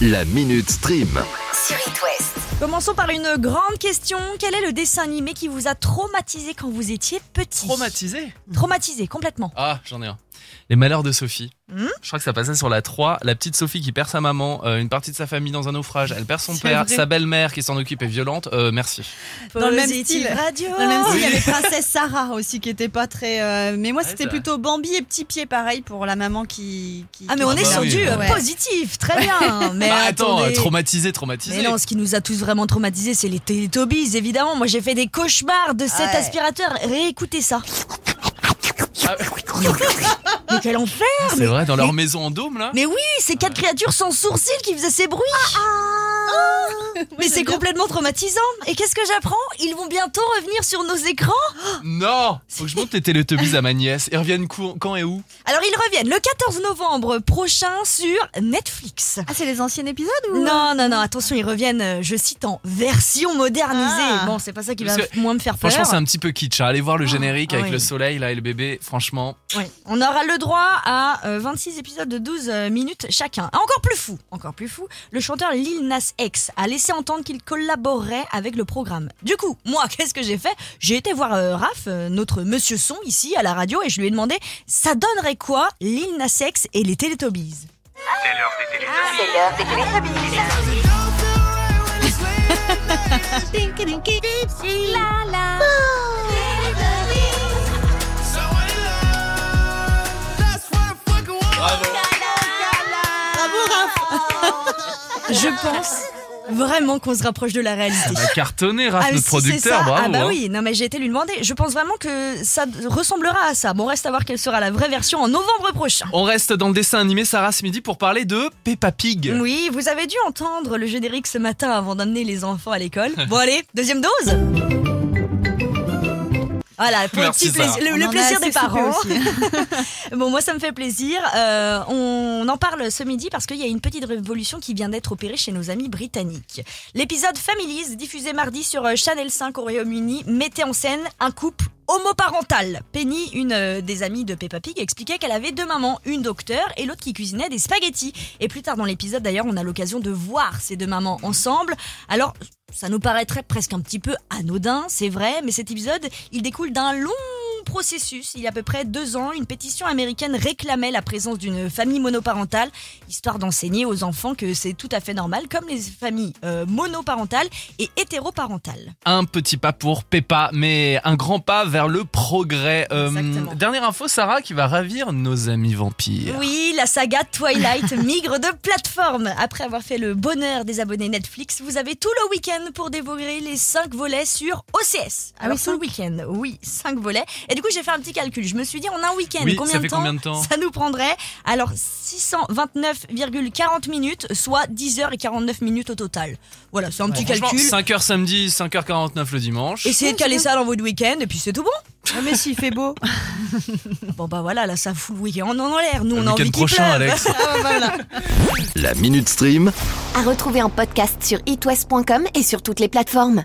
La Minute Stream. sur It West. Commençons par une grande question. Quel est le dessin animé qui vous a traumatisé quand vous étiez petit? Traumatisé? Traumatisé, complètement. Ah, j'en ai un. Les malheurs de Sophie. Hmm Je crois que ça passait sur la 3. La petite Sophie qui perd sa maman, euh, une partie de sa famille dans un naufrage, elle perd son père, vrai. sa belle-mère qui s'en occupe est violente. Euh, merci. Dans le même style. Radio. Dans le même style, il y avait Princesse Sarah aussi qui était pas très. euh, Mais moi, Ouais, c'était plutôt Bambi et Petit Pied, pareil pour la maman qui. qui- Ah mais qui- on Ah est bah sur oui. du Ouais. positif, très bien. Mais Bah, attends, attendez. traumatisé, traumatisé. Mais non, ce qui nous a tous vraiment traumatisés, c'est les Teletubbies, évidemment. Moi, j'ai fait des cauchemars de cet Ouais. aspirateur. Réécoutez ça. Ah, quel enfer c'est vrai, dans leur mais- maison en dôme là Mais oui, ces quatre créatures sans sourcils qui faisaient ces bruits. Mais c'est complètement traumatisant. Et qu'est-ce que j'apprends Ils vont bientôt revenir sur nos écrans. Non Faut que je monte les Teletubbies à ma nièce. Ils reviennent cou- quand et où Alors ils reviennent le 14 novembre prochain sur Netflix. Ah, c'est les anciens épisodes ou Non, non, non, attention, ils reviennent, euh, je cite, en version modernisée. Ah. Bon, c'est pas ça qui va Parce que, moins me faire peur. Franchement, c'est un petit peu kitsch. hein. Allez voir le générique ah avec oui. le soleil là et le bébé. Franchement, Oui. On aura le droit à euh, 26 épisodes de 12 euh, minutes chacun. Ah, encore plus fou, encore plus fou, le chanteur Lil Nas X a laissé entendre qu'il collaborerait avec le programme. Du coup, moi, qu'est-ce que j'ai fait? J'ai été voir euh, Raph, euh, notre monsieur son ici à la radio, et je lui ai demandé ça donnerait quoi Lil Nas X et les Teletubbies? C'est l'heure des Télétobies. Bravo, Raph. Je pense vraiment qu'on se rapproche de la réalité. on a cartonné Raph, Ah, notre si producteur. ça, Bravo. ah bah hein. oui, non mais j'ai été lui demander. Je pense vraiment que ça ressemblera à ça. Bon, reste à voir quelle sera la vraie version en novembre prochain. On reste dans le dessin animé Sarah ce midi pour parler de Peppa Pig. Oui, vous avez dû entendre le générique ce matin avant d'amener les enfants à l'école. Bon allez, deuxième dose voilà, pour Merci, le, petit plaisir, le, le des parents. bon, moi, ça me fait plaisir. Euh, on en parle ce midi parce qu'il y a une petite révolution qui vient d'être opérée chez nos amis britanniques. L'épisode Families, diffusé mardi sur euh, Channel 5 au Royaume-Uni, mettait en scène un couple homoparental. Penny, une euh, des amies de Peppa Pig, expliquait qu'elle avait deux mamans, une docteur et l'autre qui cuisinait des spaghettis. Et plus tard dans l'épisode, d'ailleurs, on a l'occasion de voir ces deux mamans ensemble. Alors, ça nous paraîtrait presque un petit peu anodin, c'est vrai, mais cet épisode, il découle d'un long processus. Il y a à peu près deux ans, une pétition américaine réclamait la présence d'une famille monoparentale, histoire d'enseigner aux enfants que c'est tout à fait normal, comme les familles euh, monoparentales et hétéroparentales. Un petit pas pour Peppa, mais un grand pas vers le progrès. Euh, dernière info, Sarah, qui va ravir nos amis vampires. Oui, la saga Twilight migre de plateforme. Après avoir fait le bonheur des abonnés Netflix, vous avez tout le week-end pour dévorer les 5 volets sur OCS. Ah Alors oui, tout le cinq week-end, oui, 5 volets. Et du coup, j'ai fait un petit calcul. Je me suis dit, en un week-end, Oui, combien, ça de fait temps combien de temps ça nous prendrait Alors, 629,40 minutes, soit 10h49 minutes au total. Voilà, c'est un petit calcul. 5h samedi, 5h49 le dimanche. Essayez de caler ça dans votre week-end et puis c'est tout bon. Ah, mais s'il fait beau. Bon bah voilà, là ça fout le week-end en en l'air. Nous Le on a envie week-end qu'il prochain, pleuve. Alex. Ah, voilà. La Minute Stream. À retrouver en podcast sur itwest.com et sur toutes les plateformes.